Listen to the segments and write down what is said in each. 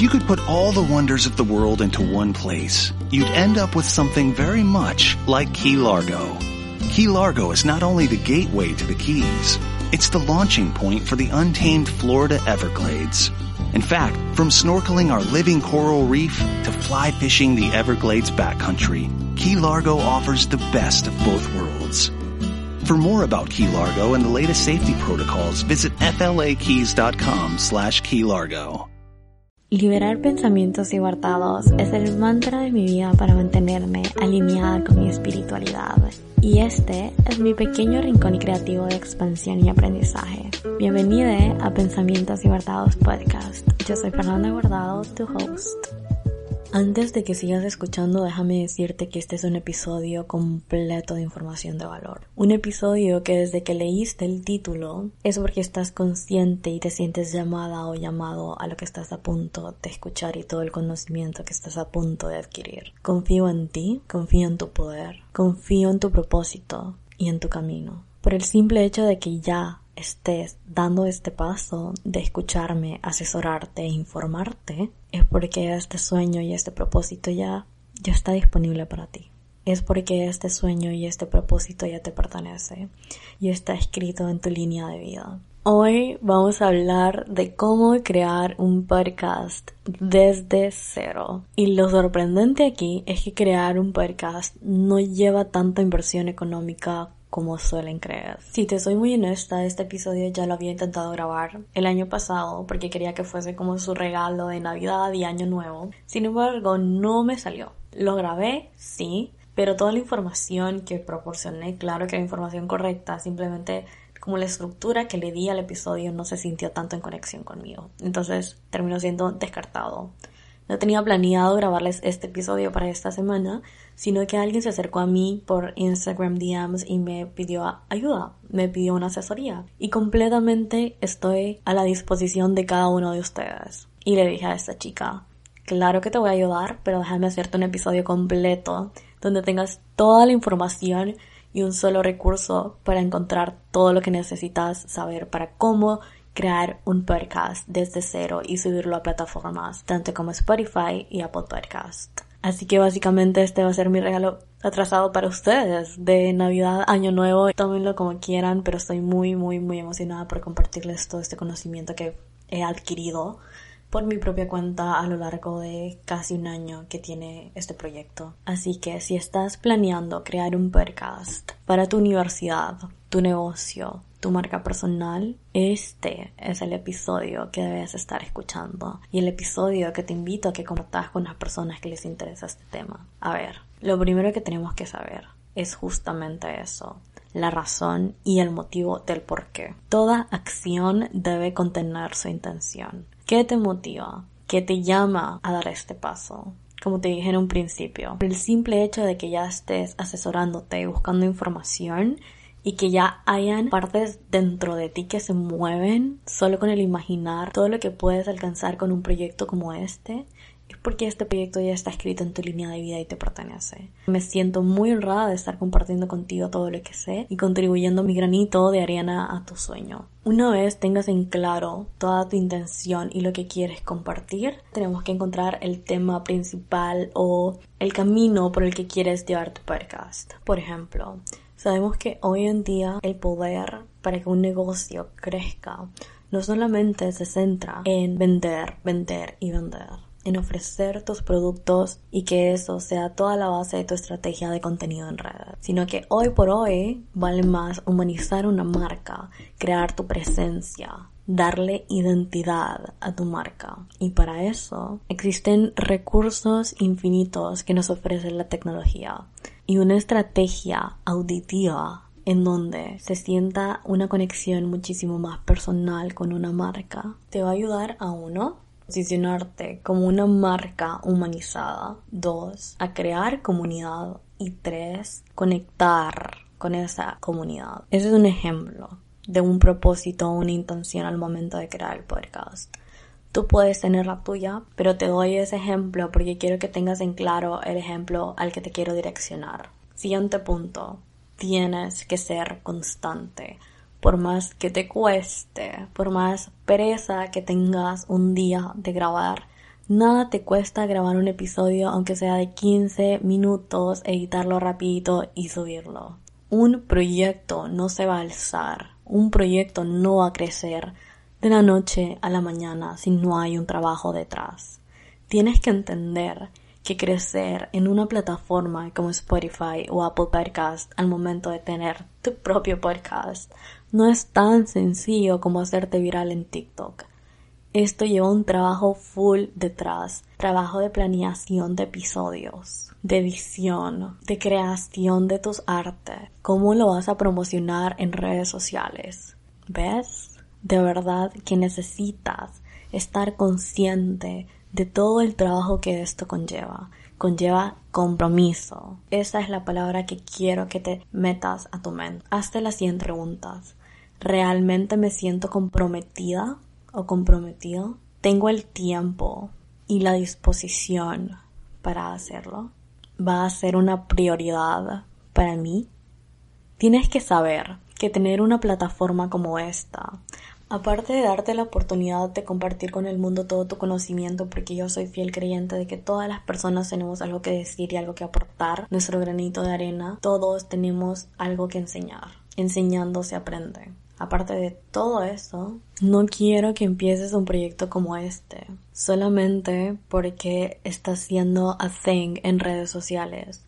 If you could put all the wonders of the world into one place, you'd end up with something very much like Key Largo. Key Largo is not only the gateway to the Keys, it's the launching point for the untamed Florida Everglades. In fact, from snorkeling our living coral reef to fly fishing the Everglades backcountry, Key Largo offers the best of both worlds. For more about Key Largo and the latest safety protocols, visit flakeys.com slash Key Largo. Liberar pensamientos guardados es el mantra de mi vida para mantenerme alineada con mi espiritualidad. Y este es mi pequeño rincón creativo de expansión y aprendizaje. Bienvenida a Pensamientos Guardados Podcast. Yo soy Fernanda Guardado, tu host. Antes de que sigas escuchando, déjame decirte que este es un episodio completo de información de valor. Un episodio que desde que leíste el título es porque estás consciente y te sientes llamada o llamado a lo que estás a punto de escuchar y todo el conocimiento que estás a punto de adquirir. Confío en ti, confío en tu poder, confío en tu propósito y en tu camino. Por el simple hecho de que ya estés dando este paso de escucharme, asesorarte e informarte, es porque este sueño y este propósito ya, ya está disponible para ti. Es porque este sueño y este propósito ya te pertenece y está escrito en tu línea de vida. Hoy vamos a hablar de cómo crear un podcast desde cero. Y lo sorprendente aquí es que crear un podcast no lleva tanta inversión económica como suelen creer. Si te soy muy honesta, este episodio ya lo había intentado grabar el año pasado porque quería que fuese como su regalo de Navidad y Año Nuevo. Sin embargo, no me salió. Lo grabé, sí, pero toda la información que proporcioné, claro que la información correcta, simplemente como la estructura que le di al episodio no se sintió tanto en conexión conmigo. Entonces terminó siendo descartado. No tenía planeado grabarles este episodio para esta semana, sino que alguien se acercó a mí por Instagram DMs y me pidió ayuda, me pidió una asesoría. Y completamente estoy a la disposición de cada uno de ustedes. Y le dije a esta chica, claro que te voy a ayudar, pero déjame hacerte un episodio completo donde tengas toda la información y un solo recurso para encontrar todo lo que necesitas saber para cómo crear un podcast desde cero y subirlo a plataformas tanto como Spotify y Apple Podcast. Así que básicamente este va a ser mi regalo atrasado para ustedes de Navidad, Año Nuevo. Tómenlo como quieran, pero estoy muy, muy, muy emocionada por compartirles todo este conocimiento que he adquirido por mi propia cuenta a lo largo de casi un año que tiene este proyecto. Así que si estás planeando crear un podcast para tu universidad, tu negocio, tu marca personal, este es el episodio que debes estar escuchando y el episodio que te invito a que compartas con las personas que les interesa este tema. A ver, lo primero que tenemos que saber es justamente eso, la razón y el motivo del por qué. Toda acción debe contener su intención. ¿Qué te motiva? ¿Qué te llama a dar este paso? Como te dije en un principio, el simple hecho de que ya estés asesorándote y buscando información y que ya hayan partes dentro de ti que se mueven solo con el imaginar todo lo que puedes alcanzar con un proyecto como este, es porque este proyecto ya está escrito en tu línea de vida y te pertenece. Me siento muy honrada de estar compartiendo contigo todo lo que sé y contribuyendo mi granito de arena a tu sueño. Una vez tengas en claro toda tu intención y lo que quieres compartir, tenemos que encontrar el tema principal o el camino por el que quieres llevar tu podcast. Por ejemplo, sabemos que hoy en día el poder para que un negocio crezca no solamente se centra en vender, vender y vender en ofrecer tus productos y que eso sea toda la base de tu estrategia de contenido en redes, sino que hoy por hoy vale más humanizar una marca, crear tu presencia, darle identidad a tu marca. Y para eso existen recursos infinitos que nos ofrece la tecnología y una estrategia auditiva en donde se sienta una conexión muchísimo más personal con una marca, te va a ayudar a uno posicionarte como una marca humanizada. Dos, a crear comunidad. Y tres, conectar con esa comunidad. Ese es un ejemplo de un propósito o una intención al momento de crear el podcast. Tú puedes tener la tuya, pero te doy ese ejemplo porque quiero que tengas en claro el ejemplo al que te quiero direccionar. Siguiente punto. Tienes que ser constante por más que te cueste, por más pereza que tengas un día de grabar, Nada te cuesta grabar un episodio aunque sea de 15 minutos, editarlo rapidito y subirlo. Un proyecto no se va a alzar, un proyecto no va a crecer de la noche a la mañana si no hay un trabajo detrás. Tienes que entender que crecer en una plataforma como Spotify o Apple Podcast al momento de tener tu propio podcast no es tan sencillo como hacerte viral en TikTok. Esto lleva un trabajo full detrás, trabajo de planeación de episodios, de edición, de creación de tus artes, cómo lo vas a promocionar en redes sociales. ¿Ves? De verdad que necesitas estar consciente de todo el trabajo que esto conlleva. Conlleva compromiso. Esa es la palabra que quiero que te metas a tu mente. Hazte las siguientes preguntas. ¿Realmente me siento comprometida o comprometido, tengo el tiempo y la disposición para hacerlo. Va a ser una prioridad para mí. Tienes que saber que tener una plataforma como esta, aparte de darte la oportunidad de compartir con el mundo todo tu conocimiento, porque yo soy fiel creyente de que todas las personas tenemos algo que decir y algo que aportar, nuestro granito de arena, todos tenemos algo que enseñar. Enseñando se aprende. Aparte de todo eso, no quiero que empieces un proyecto como este, solamente porque está siendo a thing en redes sociales,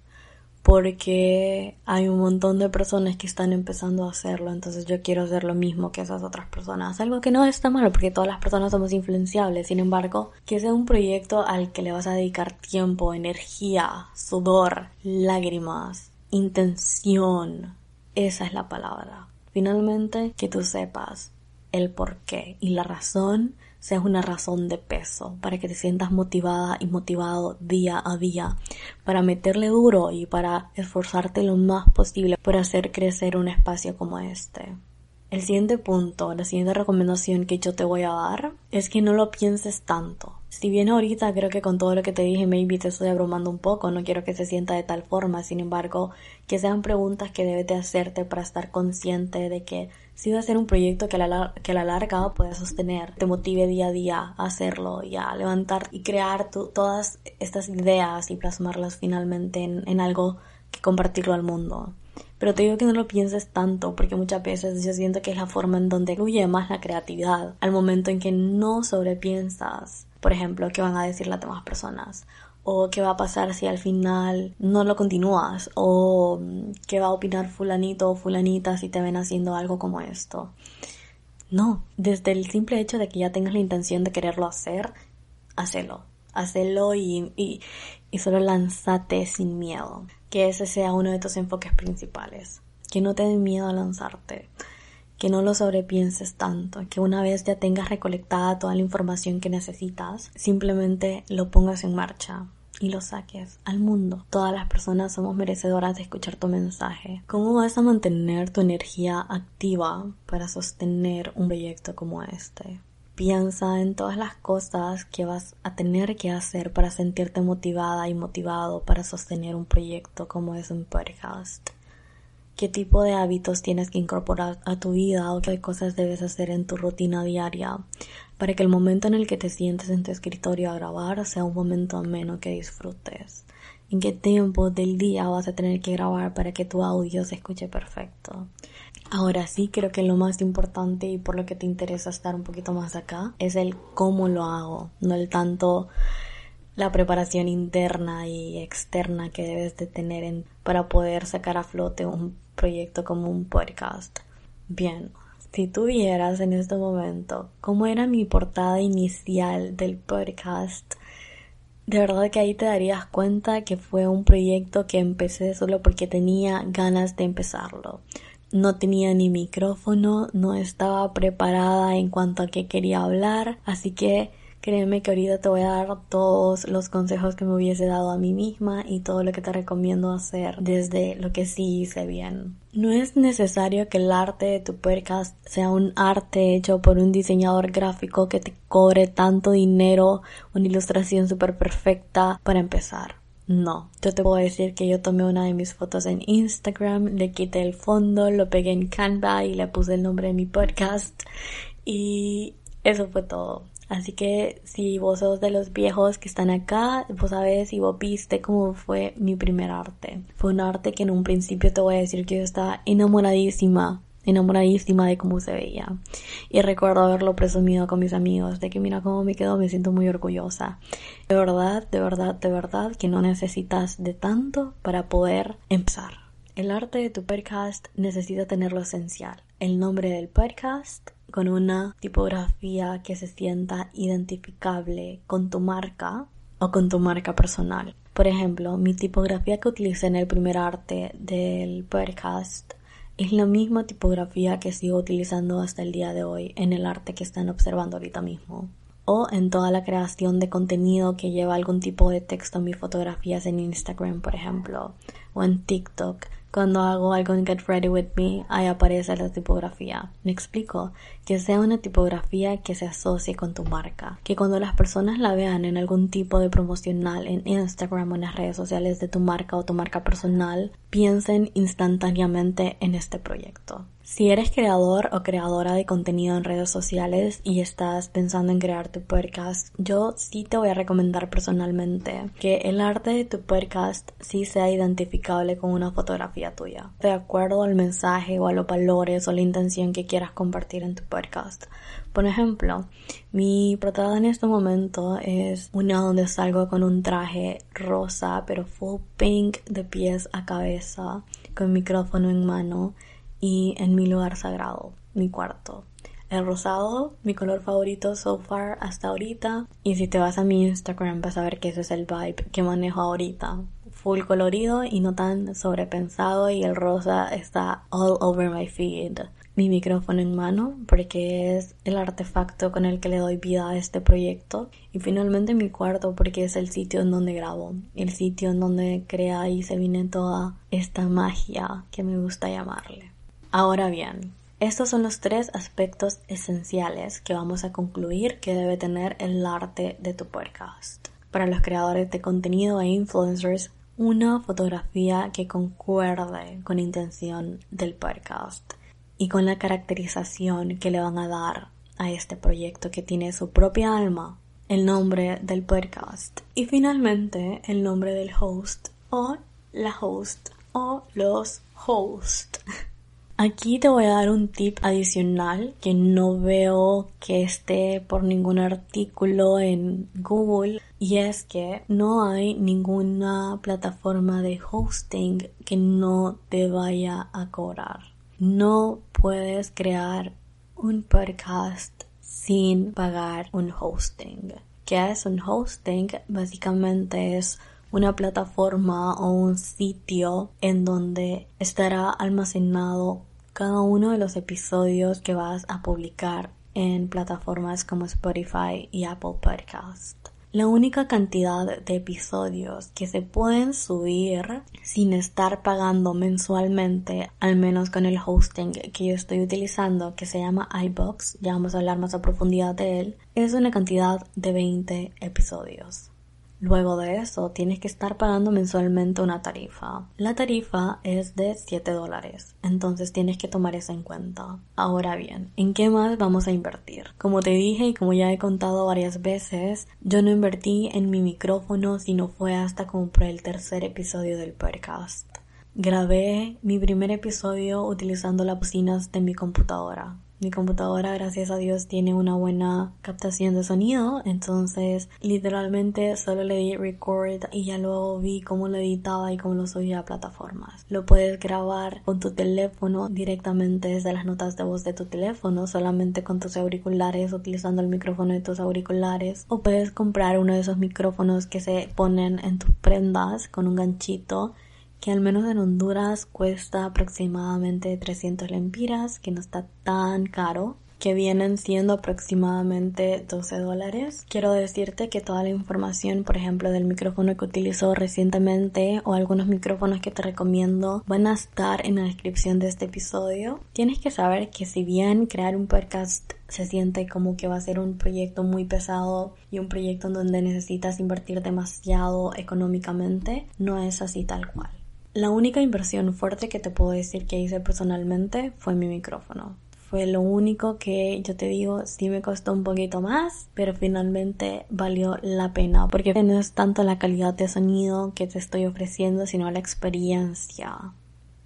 porque hay un montón de personas que están empezando a hacerlo, entonces yo quiero hacer lo mismo que esas otras personas, algo que no está malo porque todas las personas somos influenciables, sin embargo, que sea un proyecto al que le vas a dedicar tiempo, energía, sudor, lágrimas, intención, esa es la palabra. Finalmente, que tú sepas el por qué y la razón sea una razón de peso para que te sientas motivada y motivado día a día para meterle duro y para esforzarte lo más posible por hacer crecer un espacio como este. El siguiente punto, la siguiente recomendación que yo te voy a dar es que no lo pienses tanto. Si bien ahorita creo que con todo lo que te dije maybe te estoy abrumando un poco, no quiero que se sienta de tal forma, sin embargo, que sean preguntas que debes de hacerte para estar consciente de que si va a ser un proyecto que a la, que a la larga puedas sostener, te motive día a día a hacerlo y a levantar y crear todas estas ideas y plasmarlas finalmente en, en algo que compartirlo al mundo. Pero te digo que no lo pienses tanto porque muchas veces yo siento que es la forma en donde fluye más la creatividad al momento en que no sobrepiensas por ejemplo, qué van a decir las demás personas o qué va a pasar si al final no lo continúas o mm, qué va a opinar fulanito o fulanita si te ven haciendo algo como esto. No, desde el simple hecho de que ya tengas la intención de quererlo hacer, hacelo. Hacelo y, y, y solo lánzate sin miedo. Que ese sea uno de tus enfoques principales. Que no te den miedo a lanzarte que no lo sobrepienses tanto, que una vez ya tengas recolectada toda la información que necesitas, simplemente lo pongas en marcha y lo saques al mundo. Todas las personas somos merecedoras de escuchar tu mensaje. ¿Cómo vas a mantener tu energía activa para sostener un proyecto como este? Piensa en todas las cosas que vas a tener que hacer para sentirte motivada y motivado para sostener un proyecto como es un podcast qué tipo de hábitos tienes que incorporar a tu vida o qué cosas debes hacer en tu rutina diaria para que el momento en el que te sientes en tu escritorio a grabar sea un momento ameno que disfrutes. En qué tiempo del día vas a tener que grabar para que tu audio se escuche perfecto. Ahora sí, creo que lo más importante y por lo que te interesa estar un poquito más acá es el cómo lo hago, no el tanto la preparación interna y externa que debes de tener para poder sacar a flote un proyecto como un podcast. Bien, si tú vieras en este momento cómo era mi portada inicial del podcast, de verdad que ahí te darías cuenta que fue un proyecto que empecé solo porque tenía ganas de empezarlo. No tenía ni micrófono, no estaba preparada en cuanto a qué quería hablar, así que Créeme que ahorita te voy a dar todos los consejos que me hubiese dado a mí misma y todo lo que te recomiendo hacer desde lo que sí hice bien. No es necesario que el arte de tu podcast sea un arte hecho por un diseñador gráfico que te cobre tanto dinero, una ilustración súper perfecta para empezar. No, yo te puedo decir que yo tomé una de mis fotos en Instagram, le quité el fondo, lo pegué en Canva y le puse el nombre de mi podcast y eso fue todo. Así que si vos sos de los viejos que están acá, vos sabés y vos viste cómo fue mi primer arte. Fue un arte que en un principio te voy a decir que yo estaba enamoradísima enamoradísima de cómo se veía. Y recuerdo haberlo presumido con mis amigos, de que mira cómo me quedo, me siento muy orgullosa. De verdad, de verdad, de verdad que no necesitas de tanto para poder empezar. El arte de tu podcast necesita tener lo esencial. El nombre del podcast con una tipografía que se sienta identificable con tu marca o con tu marca personal. Por ejemplo, mi tipografía que utilicé en el primer arte del podcast es la misma tipografía que sigo utilizando hasta el día de hoy en el arte que están observando ahorita mismo. O en toda la creación de contenido que lleva algún tipo de texto en mis fotografías en Instagram, por ejemplo, o en TikTok cuando hago algo en Get Ready With Me, ahí aparece la tipografía. Me explico, que sea una tipografía que se asocie con tu marca. Que cuando las personas la vean en algún tipo de promocional en Instagram o en las redes sociales de tu marca o tu marca personal, piensen instantáneamente en este proyecto. Si eres creador o creadora de contenido en redes sociales y estás pensando en crear tu podcast, yo sí te voy a recomendar personalmente que el arte de tu podcast sí sea identificable con una fotografía tuya, de acuerdo al mensaje o a los valores o la intención que quieras compartir en tu podcast. Por ejemplo, mi portada en este momento es una donde salgo con un traje rosa pero full pink de pies a cabeza, con micrófono en mano y en mi lugar sagrado, mi cuarto. El rosado, mi color favorito so far hasta ahorita. Y si te vas a mi Instagram vas a ver que ese es el vibe que manejo ahorita. Full colorido y no tan sobrepensado y el rosa está all over my feed. Mi micrófono en mano porque es el artefacto con el que le doy vida a este proyecto. Y finalmente mi cuarto porque es el sitio en donde grabo. El sitio en donde crea y se viene toda esta magia que me gusta llamarle. Ahora bien, estos son los tres aspectos esenciales que vamos a concluir que debe tener el arte de tu podcast. Para los creadores de contenido e influencers, una fotografía que concuerde con la intención del podcast y con la caracterización que le van a dar a este proyecto que tiene su propia alma, el nombre del podcast y finalmente el nombre del host o la host o los hosts. Aquí te voy a dar un tip adicional que no veo que esté por ningún artículo en Google y es que no hay ninguna plataforma de hosting que no te vaya a cobrar. No puedes crear un podcast sin pagar un hosting. ¿Qué es un hosting? Básicamente es una plataforma o un sitio en donde estará almacenado cada uno de los episodios que vas a publicar en plataformas como Spotify y Apple Podcast. La única cantidad de episodios que se pueden subir sin estar pagando mensualmente, al menos con el hosting que yo estoy utilizando, que se llama iBox, ya vamos a hablar más a profundidad de él, es una cantidad de 20 episodios. Luego de eso, tienes que estar pagando mensualmente una tarifa. La tarifa es de 7 dólares, entonces tienes que tomar eso en cuenta. Ahora bien, ¿en qué más vamos a invertir? Como te dije y como ya he contado varias veces, yo no invertí en mi micrófono sino fue hasta compré el tercer episodio del podcast. Grabé mi primer episodio utilizando las bocinas de mi computadora. Mi computadora, gracias a Dios, tiene una buena captación de sonido, entonces literalmente solo le di record y ya luego vi cómo lo editaba y cómo lo subía a plataformas. Lo puedes grabar con tu teléfono directamente desde las notas de voz de tu teléfono, solamente con tus auriculares, utilizando el micrófono de tus auriculares, o puedes comprar uno de esos micrófonos que se ponen en tus prendas con un ganchito que al menos en Honduras cuesta aproximadamente 300 lempiras, que no está tan caro que vienen siendo aproximadamente 12 dólares. Quiero decirte que toda la información, por ejemplo, del micrófono que utilizo recientemente o algunos micrófonos que te recomiendo van a estar en la descripción de este episodio. Tienes que saber que si bien crear un podcast se siente como que va a ser un proyecto muy pesado y un proyecto en donde necesitas invertir demasiado económicamente, no es así tal cual. La única inversión fuerte que te puedo decir que hice personalmente fue mi micrófono. fue lo único que yo te digo, sí me costó un poquito más, pero finalmente valió la pena, porque no es tanto la calidad de sonido que te estoy ofreciendo, sino la experiencia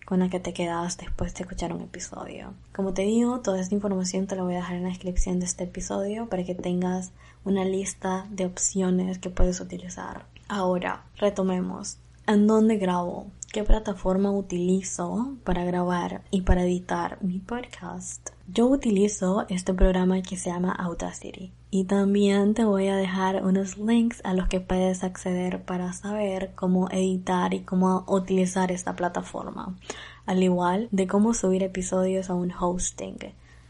con la que te quedas después de escuchar un episodio. Como te digo, toda esta información te la voy a dejar en la descripción de este episodio para que tengas una lista de opciones que puedes utilizar. Ahora, retomemos. ¿En dónde grabo? ¿Qué plataforma utilizo para grabar y para editar mi podcast? Yo utilizo este programa que se llama Audacity y también te voy a dejar unos links a los que puedes acceder para saber cómo editar y cómo utilizar esta plataforma, al igual de cómo subir episodios a un hosting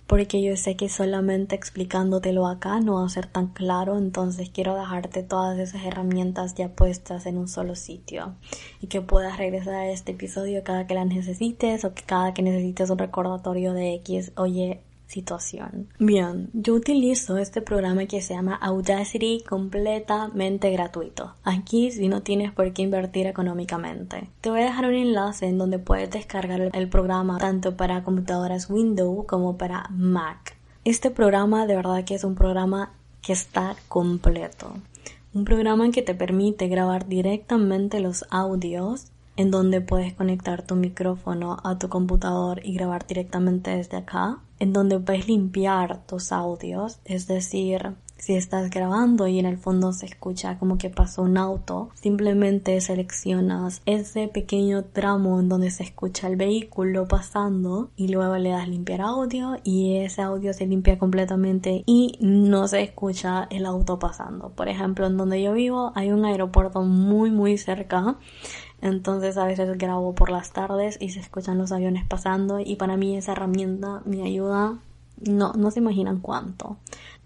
porque yo sé que solamente explicándotelo acá no va a ser tan claro, entonces quiero dejarte todas esas herramientas ya puestas en un solo sitio y que puedas regresar a este episodio cada que las necesites o que cada que necesites un recordatorio de X, oye, situación. Bien, yo utilizo este programa que se llama Audacity completamente gratuito. Aquí si no tienes por qué invertir económicamente. Te voy a dejar un enlace en donde puedes descargar el programa tanto para computadoras Windows como para Mac. Este programa de verdad que es un programa que está completo. Un programa que te permite grabar directamente los audios en donde puedes conectar tu micrófono a tu computador y grabar directamente desde acá, en donde puedes limpiar tus audios, es decir, si estás grabando y en el fondo se escucha como que pasó un auto, simplemente seleccionas ese pequeño tramo en donde se escucha el vehículo pasando y luego le das limpiar audio y ese audio se limpia completamente y no se escucha el auto pasando. Por ejemplo, en donde yo vivo hay un aeropuerto muy muy cerca entonces a veces grabo por las tardes y se escuchan los aviones pasando y para mí esa herramienta me ayuda, no, no se imaginan cuánto.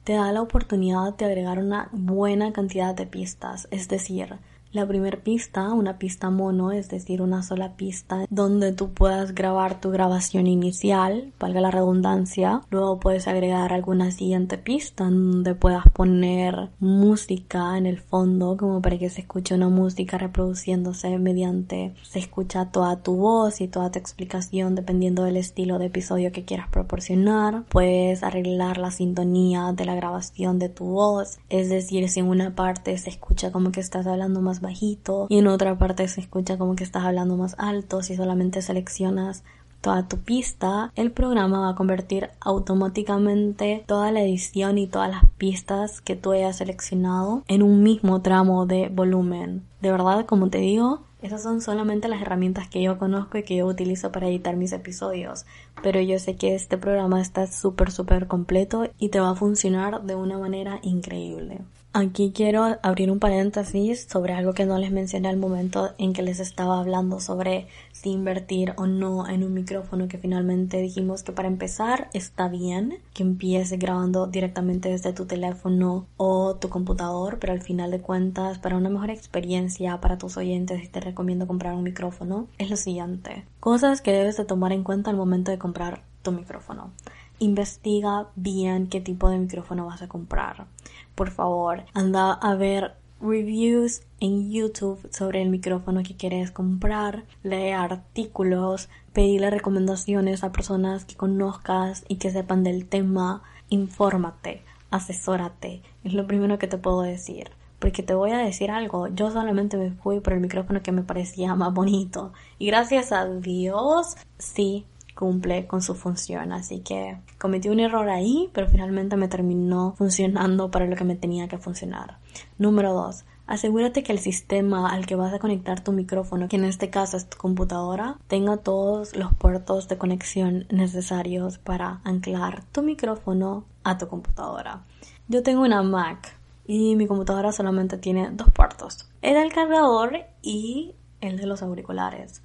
Te da la oportunidad de agregar una buena cantidad de pistas, es decir, la primera pista, una pista mono, es decir, una sola pista donde tú puedas grabar tu grabación inicial, valga la redundancia. Luego puedes agregar alguna siguiente pista donde puedas poner música en el fondo, como para que se escuche una música reproduciéndose mediante se escucha toda tu voz y toda tu explicación dependiendo del estilo de episodio que quieras proporcionar. Puedes arreglar la sintonía de la grabación de tu voz, es decir, si en una parte se escucha como que estás hablando más bajito y en otra parte se escucha como que estás hablando más alto. Si solamente seleccionas toda tu pista, el programa va a convertir automáticamente toda la edición y todas las pistas que tú hayas seleccionado en un mismo tramo de volumen. De verdad, como te digo, esas son solamente las herramientas que yo conozco y que yo utilizo para editar mis episodios. Pero yo sé que este programa está súper, súper completo y te va a funcionar de una manera increíble. Aquí quiero abrir un paréntesis sobre algo que no les mencioné al momento en que les estaba hablando sobre si invertir o no en un micrófono que finalmente dijimos que para empezar está bien que empieces grabando directamente desde tu teléfono o tu computador, pero al final de cuentas para una mejor experiencia para tus oyentes y te recomiendo comprar un micrófono es lo siguiente. Cosas que debes de tomar en cuenta al momento de comprar tu micrófono investiga bien qué tipo de micrófono vas a comprar. Por favor, anda a ver reviews en YouTube sobre el micrófono que quieres comprar, lee artículos, pedirle recomendaciones a personas que conozcas y que sepan del tema, infórmate, asesórate, es lo primero que te puedo decir. Porque te voy a decir algo, yo solamente me fui por el micrófono que me parecía más bonito. Y gracias a Dios, sí, cumple con su función. Así que cometí un error ahí, pero finalmente me terminó funcionando para lo que me tenía que funcionar. Número 2. Asegúrate que el sistema al que vas a conectar tu micrófono, que en este caso es tu computadora, tenga todos los puertos de conexión necesarios para anclar tu micrófono a tu computadora. Yo tengo una Mac y mi computadora solamente tiene dos puertos, el del cargador y el de los auriculares.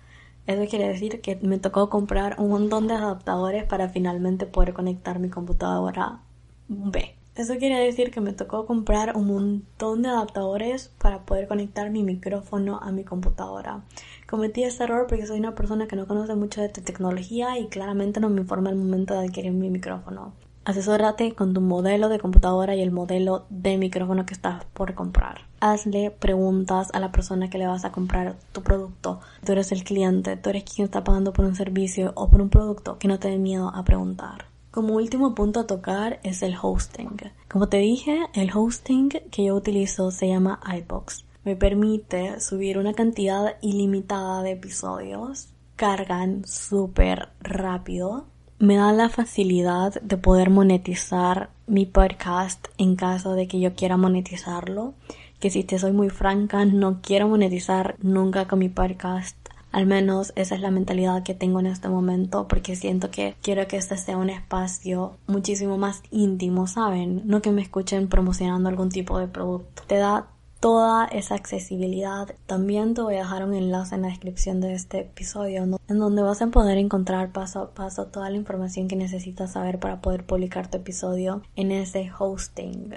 Eso quiere decir que me tocó comprar un montón de adaptadores para finalmente poder conectar mi computadora B. Eso quiere decir que me tocó comprar un montón de adaptadores para poder conectar mi micrófono a mi computadora. Cometí este error porque soy una persona que no conoce mucho de tecnología y claramente no me informa al momento de adquirir mi micrófono. Asesórate con tu modelo de computadora y el modelo de micrófono que estás por comprar. Hazle preguntas a la persona que le vas a comprar tu producto. Tú eres el cliente, tú eres quien está pagando por un servicio o por un producto que no te dé miedo a preguntar. Como último punto a tocar es el hosting. Como te dije, el hosting que yo utilizo se llama iBox. Me permite subir una cantidad ilimitada de episodios. Cargan súper rápido. Me da la facilidad de poder monetizar mi podcast en caso de que yo quiera monetizarlo. Que si te soy muy franca, no quiero monetizar nunca con mi podcast al menos esa es la mentalidad que tengo en este momento porque siento que quiero que este sea un espacio muchísimo más íntimo, ¿saben? No que me escuchen promocionando algún tipo de producto. Te da toda esa accesibilidad. También te voy a dejar un enlace en la descripción de este episodio en donde vas a poder encontrar paso a paso toda la información que necesitas saber para poder publicar tu episodio en ese hosting.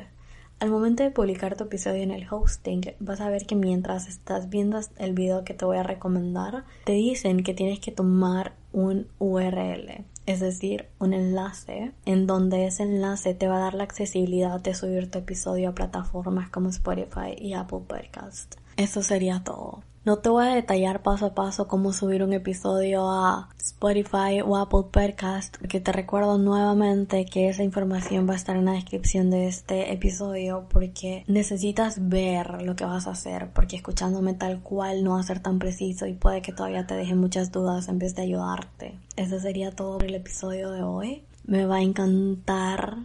Al momento de publicar tu episodio en el hosting, vas a ver que mientras estás viendo el video que te voy a recomendar, te dicen que tienes que tomar un URL, es decir, un enlace, en donde ese enlace te va a dar la accesibilidad de subir tu episodio a plataformas como Spotify y Apple Podcast. Eso sería todo. No te voy a detallar paso a paso cómo subir un episodio a Spotify o Apple Podcast, porque te recuerdo nuevamente que esa información va a estar en la descripción de este episodio, porque necesitas ver lo que vas a hacer, porque escuchándome tal cual no va a ser tan preciso y puede que todavía te deje muchas dudas en vez de ayudarte. Eso sería todo por el episodio de hoy. Me va a encantar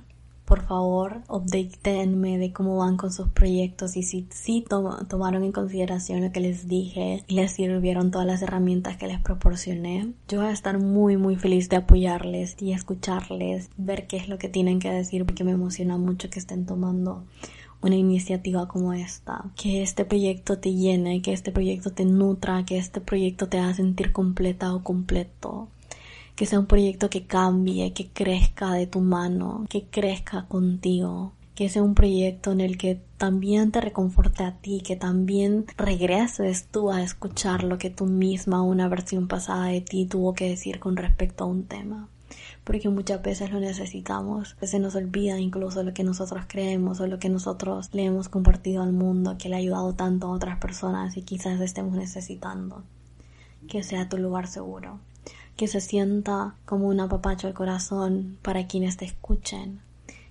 por favor, updateenme de cómo van con sus proyectos y si sí tomaron en consideración lo que les dije y les sirvieron todas las herramientas que les proporcioné. Yo voy a estar muy muy feliz de apoyarles y escucharles, ver qué es lo que tienen que decir porque me emociona mucho que estén tomando una iniciativa como esta, que este proyecto te llene, que este proyecto te nutra, que este proyecto te haga sentir completa o completo que sea un proyecto que cambie, que crezca de tu mano, que crezca contigo, que sea un proyecto en el que también te reconforte a ti, que también regreses tú a escuchar lo que tú misma, una versión pasada de ti, tuvo que decir con respecto a un tema. Porque muchas veces lo necesitamos. Se nos olvida incluso lo que nosotros creemos o lo que nosotros le hemos compartido al mundo, que le ha ayudado tanto a otras personas y quizás estemos necesitando. Que sea tu lugar seguro que se sienta como un apapacho al corazón para quienes te escuchen,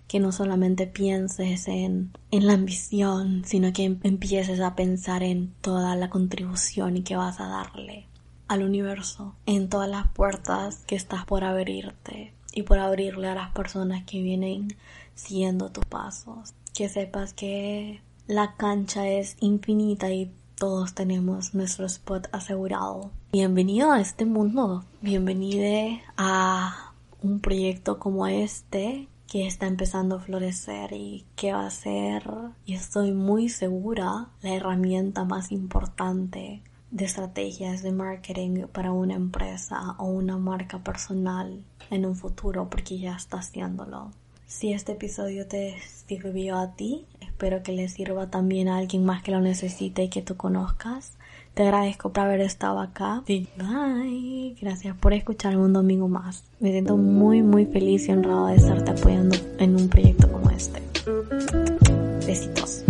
que no solamente pienses en, en la ambición, sino que empieces a pensar en toda la contribución y que vas a darle al universo, en todas las puertas que estás por abrirte y por abrirle a las personas que vienen siguiendo tus pasos. Que sepas que la cancha es infinita y todos tenemos nuestro spot asegurado. Bienvenido a este mundo, bienvenido a un proyecto como este que está empezando a florecer y que va a ser, y estoy muy segura, la herramienta más importante de estrategias de marketing para una empresa o una marca personal en un futuro porque ya está haciéndolo. Si este episodio te sirvió a ti, espero que le sirva también a alguien más que lo necesite y que tú conozcas. Te agradezco por haber estado acá. Bye. Gracias por escucharme un domingo más. Me siento muy, muy feliz y honrada de estarte apoyando en un proyecto como este. Besitos.